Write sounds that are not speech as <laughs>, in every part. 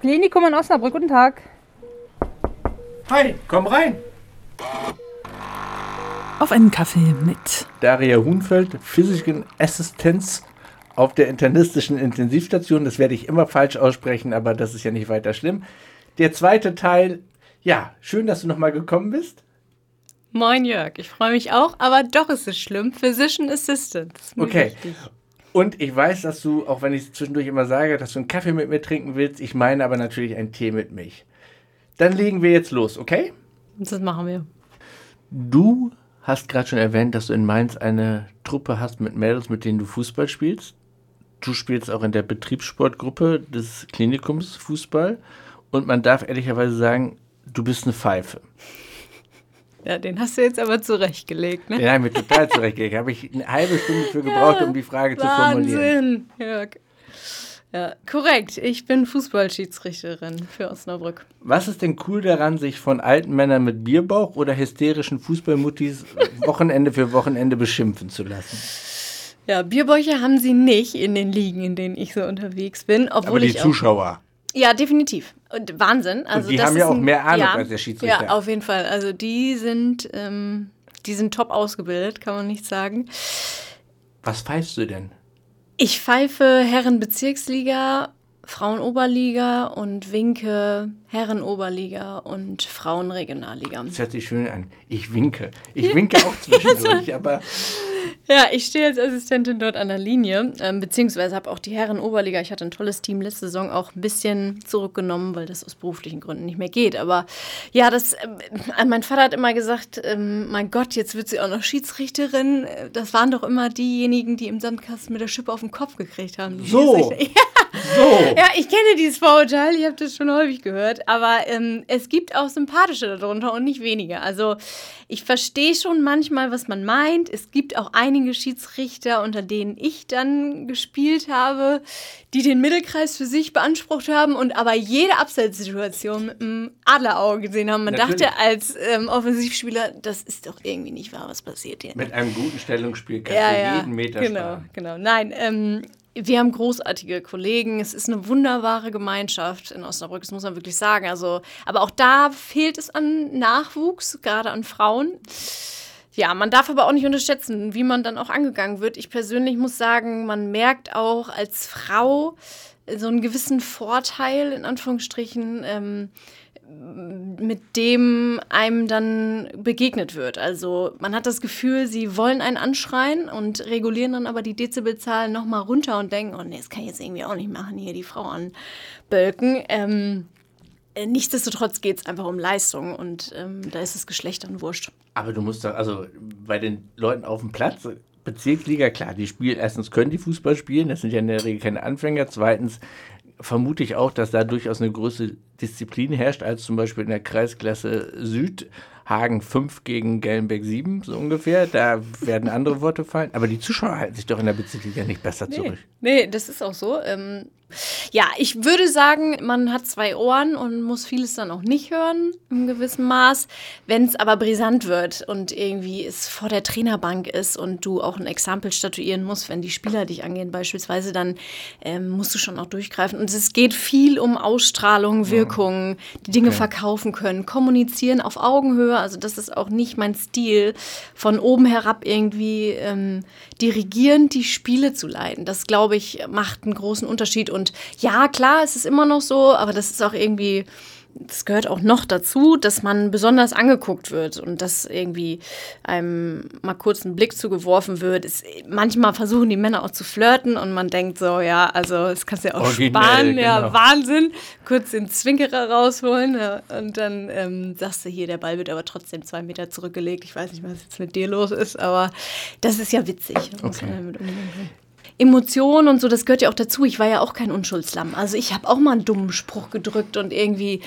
Klinikum in Osnabrück, guten Tag. Hi, komm rein. Auf einen Kaffee mit Daria Hunfeld, Physician Assistenz auf der internistischen Intensivstation. Das werde ich immer falsch aussprechen, aber das ist ja nicht weiter schlimm. Der zweite Teil, ja, schön, dass du nochmal gekommen bist. Moin Jörg, ich freue mich auch, aber doch ist es schlimm. Physician Assistant. Okay. Wichtig. Und ich weiß, dass du, auch wenn ich zwischendurch immer sage, dass du einen Kaffee mit mir trinken willst, ich meine aber natürlich einen Tee mit Milch. Dann legen wir jetzt los, okay? Das machen wir. Du hast gerade schon erwähnt, dass du in Mainz eine Truppe hast mit Mädels, mit denen du Fußball spielst. Du spielst auch in der Betriebssportgruppe des Klinikums Fußball. Und man darf ehrlicherweise sagen, du bist eine Pfeife. Ja, den hast du jetzt aber zurechtgelegt, ne? Den habe ich mir total zurechtgelegt. Habe ich eine halbe Stunde für gebraucht, ja, um die Frage Wahnsinn. zu formulieren. Wahnsinn, Jörg. Ja, korrekt. Ich bin Fußballschiedsrichterin für Osnabrück. Was ist denn cool daran, sich von alten Männern mit Bierbauch oder hysterischen Fußballmuttis Wochenende für Wochenende beschimpfen zu lassen? Ja, Bierbäuche haben sie nicht in den Ligen, in denen ich so unterwegs bin. Obwohl Aber die Zuschauer. Ja, definitiv. Und Wahnsinn. Also und die haben ja auch mehr Ahnung ja, als der Schiedsrichter. Ja, auf jeden Fall. Also die sind, ähm, die sind top ausgebildet, kann man nicht sagen. Was pfeifst du denn? Ich pfeife Herrenbezirksliga, Frauenoberliga und winke Herrenoberliga und Frauenregionalliga. Das hört sich schön an. Ich winke. Ich winke auch <laughs> zwischendurch, aber ja, ich stehe als Assistentin dort an der Linie, ähm, beziehungsweise habe auch die Herren Oberliga. Ich hatte ein tolles Team letzte Saison auch ein bisschen zurückgenommen, weil das aus beruflichen Gründen nicht mehr geht. Aber ja, das, äh, mein Vater hat immer gesagt, ähm, mein Gott, jetzt wird sie auch noch Schiedsrichterin. Das waren doch immer diejenigen, die im Sandkasten mit der Schippe auf den Kopf gekriegt haben. So. <laughs> Ja. So. Ja, ich kenne dieses Vorurteil, ich habe das schon häufig gehört. Aber ähm, es gibt auch sympathische darunter und nicht wenige. Also ich verstehe schon manchmal, was man meint. Es gibt auch einige Schiedsrichter, unter denen ich dann gespielt habe, die den Mittelkreis für sich beansprucht haben und aber jede Abseitssituation mit einem Adlerauge gesehen haben. Man Natürlich. dachte als ähm, Offensivspieler, das ist doch irgendwie nicht wahr, was passiert hier. Mit einem guten Stellungsspiel kannst ja, du ja, jeden Meter Genau, sparen. genau. Nein, ähm, wir haben großartige Kollegen. Es ist eine wunderbare Gemeinschaft in Osnabrück, das muss man wirklich sagen. Also, aber auch da fehlt es an Nachwuchs, gerade an Frauen. Ja, man darf aber auch nicht unterschätzen, wie man dann auch angegangen wird. Ich persönlich muss sagen, man merkt auch als Frau so einen gewissen Vorteil, in Anführungsstrichen, ähm, mit dem einem dann begegnet wird. Also man hat das Gefühl, sie wollen einen anschreien und regulieren dann aber die Dezibelzahlen nochmal runter und denken, oh nee, das kann ich jetzt irgendwie auch nicht machen, hier die Frau anbölken. Ähm, äh, nichtsdestotrotz geht es einfach um Leistung und ähm, da ist das Geschlecht dann wurscht. Aber du musst doch, also bei den Leuten auf dem Platz, Bezirksliga, klar, die spielen, erstens können die Fußball spielen, das sind ja in der Regel keine Anfänger, zweitens vermute ich auch, dass da durchaus eine größere Disziplin herrscht, als zum Beispiel in der Kreisklasse Süd. Hagen 5 gegen Gelnberg 7, so ungefähr. Da werden andere Worte fallen. Aber die Zuschauer halten sich doch in der Bezirksliga nicht besser nee, zurück. Nee, das ist auch so. Ähm, ja, ich würde sagen, man hat zwei Ohren und muss vieles dann auch nicht hören, im gewissen Maß. Wenn es aber brisant wird und irgendwie es vor der Trainerbank ist und du auch ein Exempel statuieren musst, wenn die Spieler dich angehen beispielsweise, dann ähm, musst du schon auch durchgreifen. Und es geht viel um Ausstrahlung, Wirkung, die Dinge okay. verkaufen können, kommunizieren auf Augenhöhe. Also das ist auch nicht mein Stil, von oben herab irgendwie ähm, dirigierend die Spiele zu leiten. Das, glaube ich, macht einen großen Unterschied. Und ja, klar, es ist immer noch so, aber das ist auch irgendwie das gehört auch noch dazu, dass man besonders angeguckt wird und dass irgendwie einem mal kurz ein Blick zugeworfen wird. Es, manchmal versuchen die Männer auch zu flirten und man denkt so, ja, also das kannst du ja auch Originell, sparen, genau. ja, Wahnsinn. Kurz den Zwinkerer rausholen ja, und dann ähm, sagst du hier, der Ball wird aber trotzdem zwei Meter zurückgelegt. Ich weiß nicht, was jetzt mit dir los ist, aber das ist ja witzig. Okay. Emotionen und so, das gehört ja auch dazu. Ich war ja auch kein Unschuldslamm. Also ich habe auch mal einen dummen Spruch gedrückt und irgendwie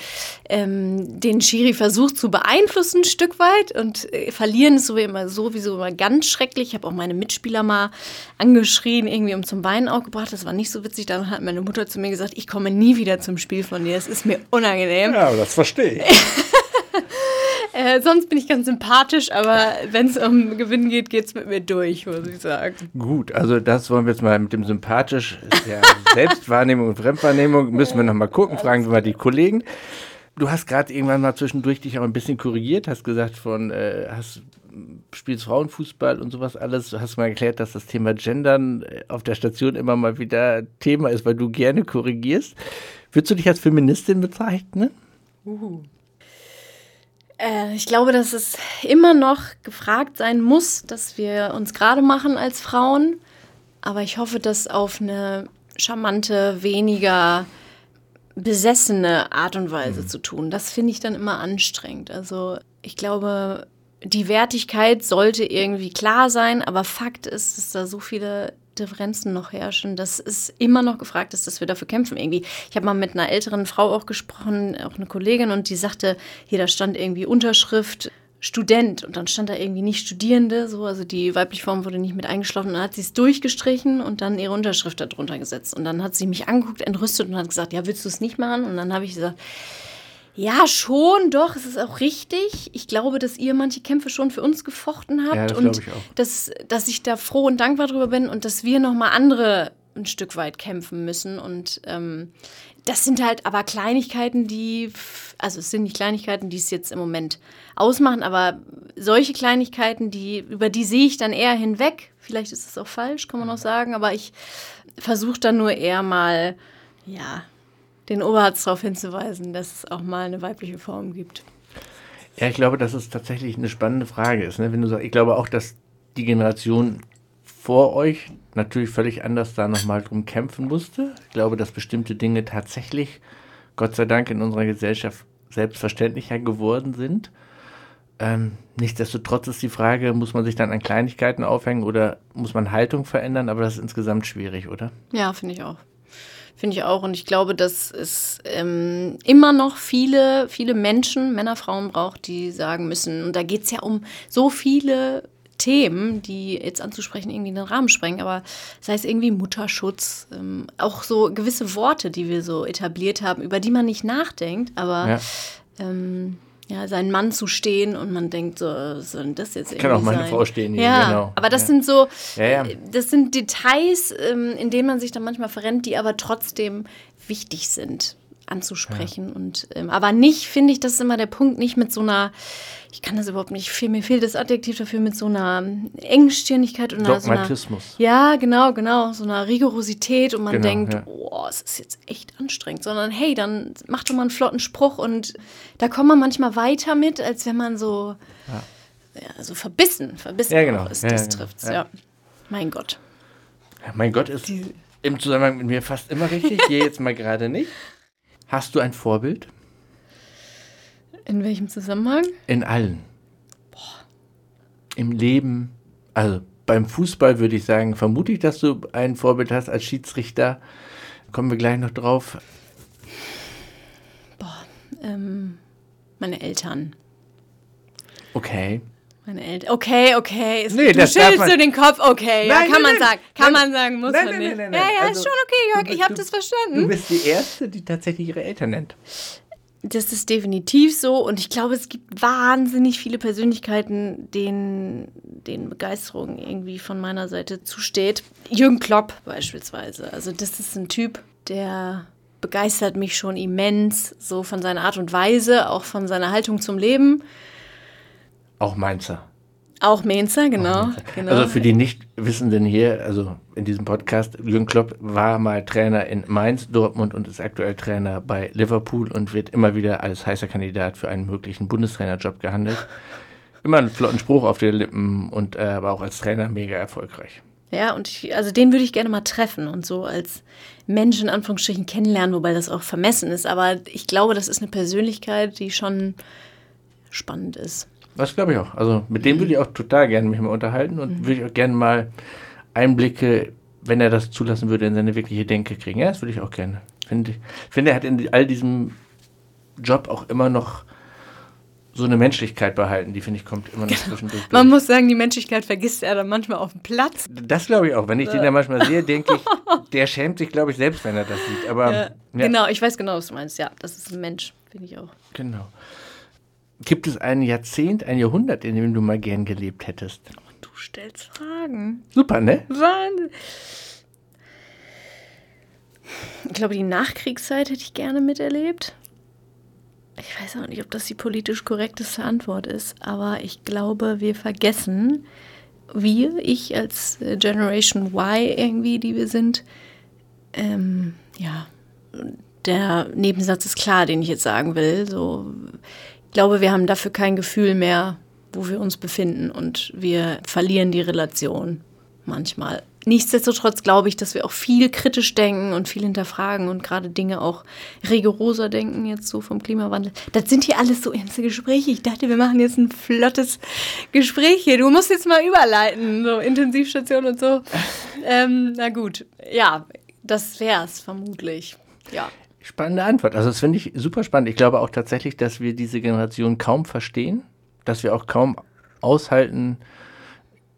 ähm, den Schiri versucht zu beeinflussen ein Stück weit. Und äh, verlieren ist so immer sowieso immer ganz schrecklich. Ich habe auch meine Mitspieler mal angeschrien, irgendwie um zum Weinen auch gebracht. Das war nicht so witzig. Dann hat meine Mutter zu mir gesagt, ich komme nie wieder zum Spiel von dir. Das ist mir unangenehm. Ja, das verstehe ich. <laughs> Äh, sonst bin ich ganz sympathisch, aber wenn es um Gewinnen geht, geht es mit mir durch, muss ich sagen. Gut, also das wollen wir jetzt mal mit dem sympathisch, der <laughs> Selbstwahrnehmung und Fremdwahrnehmung, müssen wir nochmal gucken, fragen wir mal die Kollegen. Du hast gerade irgendwann mal zwischendurch dich auch ein bisschen korrigiert, hast gesagt von, äh, hast spielst Frauenfußball und sowas alles. Du hast mal erklärt, dass das Thema Gendern äh, auf der Station immer mal wieder Thema ist, weil du gerne korrigierst. Würdest du dich als Feministin bezeichnen? Uh. Äh, ich glaube, dass es immer noch gefragt sein muss, dass wir uns gerade machen als Frauen. Aber ich hoffe, dass auf eine charmante, weniger besessene Art und Weise mhm. zu tun. Das finde ich dann immer anstrengend. Also ich glaube, die Wertigkeit sollte irgendwie klar sein, aber Fakt ist, dass da so viele Differenzen noch herrschen, dass es immer noch gefragt ist, dass wir dafür kämpfen irgendwie. Ich habe mal mit einer älteren Frau auch gesprochen, auch eine Kollegin, und die sagte, hier, da stand irgendwie Unterschrift Student und dann stand da irgendwie nicht Studierende, so, also die weibliche Form wurde nicht mit eingeschlossen und dann hat sie es durchgestrichen und dann ihre Unterschrift darunter gesetzt. Und dann hat sie mich angeguckt, entrüstet und hat gesagt, ja, willst du es nicht machen? Und dann habe ich gesagt, ja, schon, doch, es ist auch richtig. Ich glaube, dass ihr manche Kämpfe schon für uns gefochten habt ja, das und ich auch. Dass, dass ich da froh und dankbar drüber bin und dass wir nochmal andere ein Stück weit kämpfen müssen. Und ähm, das sind halt aber Kleinigkeiten, die, also es sind nicht Kleinigkeiten, die es jetzt im Moment ausmachen, aber solche Kleinigkeiten, die, über die sehe ich dann eher hinweg. Vielleicht ist es auch falsch, kann man auch sagen, aber ich versuche dann nur eher mal, ja, den Oberarzt darauf hinzuweisen, dass es auch mal eine weibliche Form gibt. Ja, ich glaube, dass es tatsächlich eine spannende Frage ist. Ne? Wenn du sagst, ich glaube auch, dass die Generation vor euch natürlich völlig anders da nochmal drum kämpfen musste. Ich glaube, dass bestimmte Dinge tatsächlich, Gott sei Dank, in unserer Gesellschaft selbstverständlicher geworden sind. Ähm, nichtsdestotrotz ist die Frage, muss man sich dann an Kleinigkeiten aufhängen oder muss man Haltung verändern? Aber das ist insgesamt schwierig, oder? Ja, finde ich auch. Finde ich auch. Und ich glaube, dass es ähm, immer noch viele, viele Menschen, Männer, Frauen braucht, die sagen müssen, und da geht es ja um so viele Themen, die jetzt anzusprechen irgendwie den Rahmen sprengen, aber sei es irgendwie Mutterschutz, ähm, auch so gewisse Worte, die wir so etabliert haben, über die man nicht nachdenkt, aber ja. ähm, ja, seinen Mann zu stehen und man denkt so, soll das jetzt irgendwie Kann auch meine sein? Frau stehen. Ja, genau. aber das ja. sind so, ja, ja. das sind Details, ähm, in denen man sich dann manchmal verrennt, die aber trotzdem wichtig sind anzusprechen. Und ähm, aber nicht, finde ich, das ist immer der Punkt, nicht mit so einer, ich kann das überhaupt nicht, mir fehlt das Adjektiv dafür, mit so einer Engstirnigkeit und Dogmatismus. So einer, ja, genau, genau, so einer Rigorosität und man Genau, denkt, ja. oh, es ist jetzt echt anstrengend, sondern hey, dann mach doch mal einen flotten Spruch und da kommt man manchmal weiter mit, als wenn man so, ja, so verbissen, verbissen Ja, genau. ist, Ja, das ja, genau. trifft's, Ja. ja. Mein Gott. Ja, mein Gott, ist im Zusammenhang mit mir fast immer richtig. <laughs> Hier jetzt mal gerade nicht. Hast du ein Vorbild? In welchem Zusammenhang? In allen. Im Leben, also beim Fußball würde ich sagen, vermute ich, dass du ein Vorbild hast als Schiedsrichter. Kommen wir gleich noch drauf. Ähm, meine Eltern. Okay. Meine Eltern. Okay, okay. Es, Nee, du schüttelst man- so den Kopf. Okay, ja, Nein, kann nein, man nein. sagen. Kann man sagen, muss man nicht. ja, ja, Also, ist schon okay, Jörg. du- Ich habe du- das Du verstanden. bist die Erste, die tatsächlich ihre Eltern nennt. Das ist definitiv so. Und ich glaube, es gibt wahnsinnig viele Persönlichkeiten, denen, denen Begeisterung irgendwie von meiner Seite zusteht. Jürgen Klopp beispielsweise. Also, das ist ein Typ, der begeistert mich schon immens, so von seiner Art und Weise, auch von seiner Haltung zum Leben. Auch Mainzer. Auch Mainzer, genau. genau. Also für die Nichtwissenden hier, also in diesem Podcast, Jürgen Klopp war mal Trainer in Mainz, Dortmund und ist aktuell Trainer bei Liverpool und wird immer wieder als heißer Kandidat für einen möglichen Bundestrainerjob gehandelt. Immer einen flotten Spruch auf den Lippen und äh, aber auch als Trainer mega erfolgreich. Ja, und ich, also den würde ich gerne mal treffen und so als Mensch in Anführungsstrichen kennenlernen, wobei das auch vermessen ist. Aber ich glaube, das ist eine Persönlichkeit, die schon spannend ist. Das glaube ich auch. Also mit dem würde ich auch total gerne mich mal unterhalten und würde ich auch gerne mal Einblicke, wenn er das zulassen würde, in seine wirkliche Denke kriegen. Ja, das würde ich auch gerne. Finde ich finde, er hat in all diesem Job auch immer noch so eine Menschlichkeit behalten, die finde ich kommt immer noch zwischendurch. Man muss sagen, die Menschlichkeit vergisst er dann manchmal auf dem Platz. Das glaube ich auch. Wenn ich den da manchmal sehe, denke ich, <laughs> der schämt sich, glaube ich, selbst, wenn er das sieht. Aber Ja, ja, Genau, ich weiß genau, was du meinst. Ja, das ist ein Mensch, finde ich auch. genau. Gibt es ein Jahrzehnt, ein Jahrhundert, in dem du mal gern gelebt hättest? Du stellst Fragen. Super, ne? Wahnsinn. Ich glaube, die Nachkriegszeit hätte ich gerne miterlebt. Ich weiß auch nicht, ob das die politisch korrekteste Antwort ist, aber ich glaube, wir vergessen, wir, ich als äh, Generation Y irgendwie, die wir sind, ähm, ja, der Nebensatz ist klar, den ich jetzt sagen will. So, glaube, wir haben dafür kein Gefühl mehr, wo wir uns befinden und wir verlieren die Relation manchmal. Nichtsdestotrotz glaube ich, dass wir auch viel kritisch denken und viel hinterfragen und gerade Dinge auch rigoroser denken, jetzt so vom Klimawandel. Das sind hier alles so ernste Gespräche. Ich dachte, wir machen jetzt ein flottes Gespräch hier. Du musst jetzt mal überleiten, so Intensivstation und so. <laughs> Ähm, na gut, ja, das wäre es vermutlich. Ja. Spannende Antwort. Also das finde ich super spannend. Ich glaube auch tatsächlich, dass wir diese Generation kaum verstehen, dass wir auch kaum aushalten,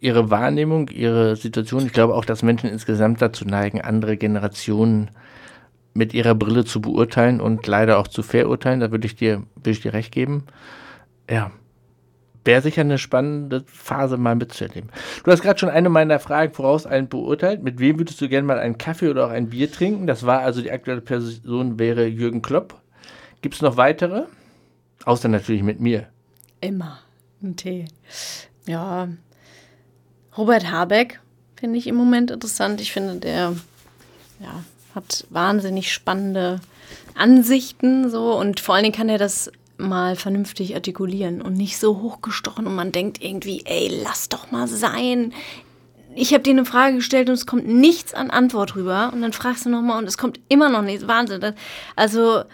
ihre Wahrnehmung, ihre Situation. Ich glaube auch, dass Menschen insgesamt dazu neigen, andere Generationen mit ihrer Brille zu beurteilen und leider auch zu verurteilen. Da würde ich dir, würde ich dir recht geben. Ja. Wäre sicher eine spannende Phase mal mitzuerleben. Du hast gerade schon eine meiner Fragen vorauseilend beurteilt. Mit wem würdest du gerne mal einen Kaffee oder auch ein Bier trinken? Das war also die aktuelle Person wäre Jürgen Klopp. Gibt es noch weitere? Außer natürlich mit mir. Immer ein Tee. Ja, Robert Habeck finde ich im Moment interessant. Ich finde, der ja, hat wahnsinnig spannende Ansichten so und vor allen Dingen kann er das mal vernünftig artikulieren und nicht so hochgestochen und man denkt irgendwie, ey, lass doch mal sein. Ich habe dir eine Frage gestellt und es kommt nichts an Antwort rüber und dann fragst du nochmal und es kommt immer noch nichts. Wahnsinn. Das, also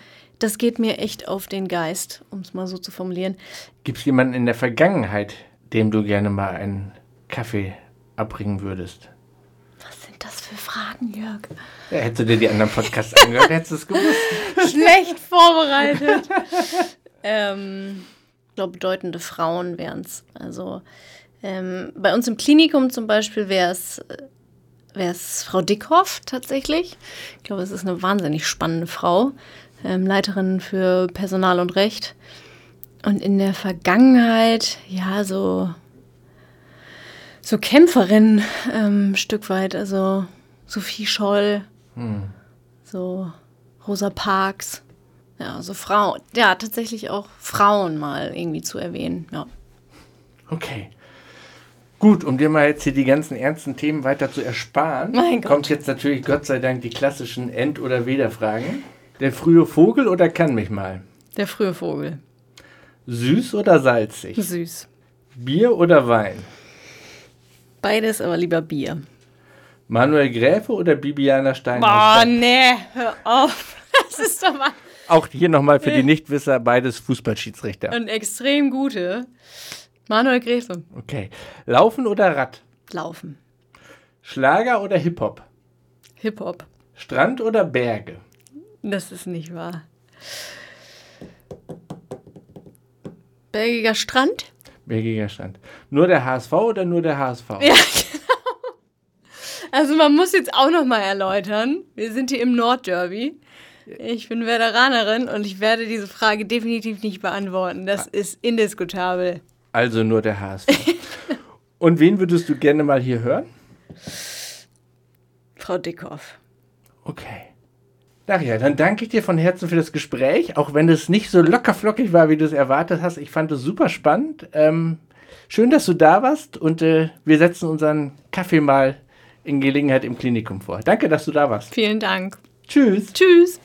das geht mir echt auf den Geist, um es mal so zu formulieren. Gibt es jemanden in der Vergangenheit, dem du gerne mal einen Kaffee abbringen würdest? Was sind das für Fragen, Jörg? Ja, hättest du dir die anderen Podcasts angehört, hättest du es gewusst. <laughs> Schlecht vorbereitet. <laughs> ähm, ich glaube, bedeutende Frauen wären es. Also ähm, bei uns im Klinikum zum Beispiel wäre es wäre es Frau Dickhoff tatsächlich. Ich glaube, es ist eine wahnsinnig spannende Frau, ähm, Leiterin für Personal und Recht. Und in der Vergangenheit, ja, so, so Kämpferin ähm, Stück weit. Also Sophie Scholl, hm. so Rosa Parks. Ja, so Frauen. Ja, tatsächlich auch Frauen mal irgendwie zu erwähnen. Ja. Okay. Gut, um dir mal jetzt hier die ganzen ernsten Themen weiter zu ersparen, kommt jetzt natürlich Gott sei Dank die klassischen End- oder Weder-Fragen. Der frühe Vogel oder kann mich mal? Der frühe Vogel. Süß oder salzig? Süß. Bier oder Wein? Beides, aber lieber Bier. Manuel Gräfe oder Bibiana Stein? Oh, nee, hör auf. <laughs> Das ist doch mal. Auch hier nochmal für die Nichtwisser, beides Fußballschiedsrichter. Und extrem gute. Manuel Gräfe. Okay. Laufen oder Rad? Laufen. Schlager oder Hip-Hop? Hip-Hop. Strand oder Berge? Das ist nicht wahr. Bergiger Strand? Bergiger Strand. Nur der HSV oder nur der HSV? Ja, <laughs> genau. Also man muss jetzt auch noch mal erläutern. Wir sind hier im Nordderby. Ich bin Veteranerin und ich werde diese Frage definitiv nicht beantworten. Das ist indiskutabel. Also nur der HSV. <laughs> und wen würdest du gerne mal hier hören? Frau Dickhoff. Okay. Ja, dann danke ich dir von Herzen für das Gespräch, auch wenn es nicht so locker flockig war, wie du es erwartet hast. Ich fand es super spannend. Ähm, schön, dass du da warst und äh, wir setzen unseren Kaffee mal in Gelegenheit im Klinikum vor. Danke, dass du da warst. Vielen Dank. Tschüss. Tschüss.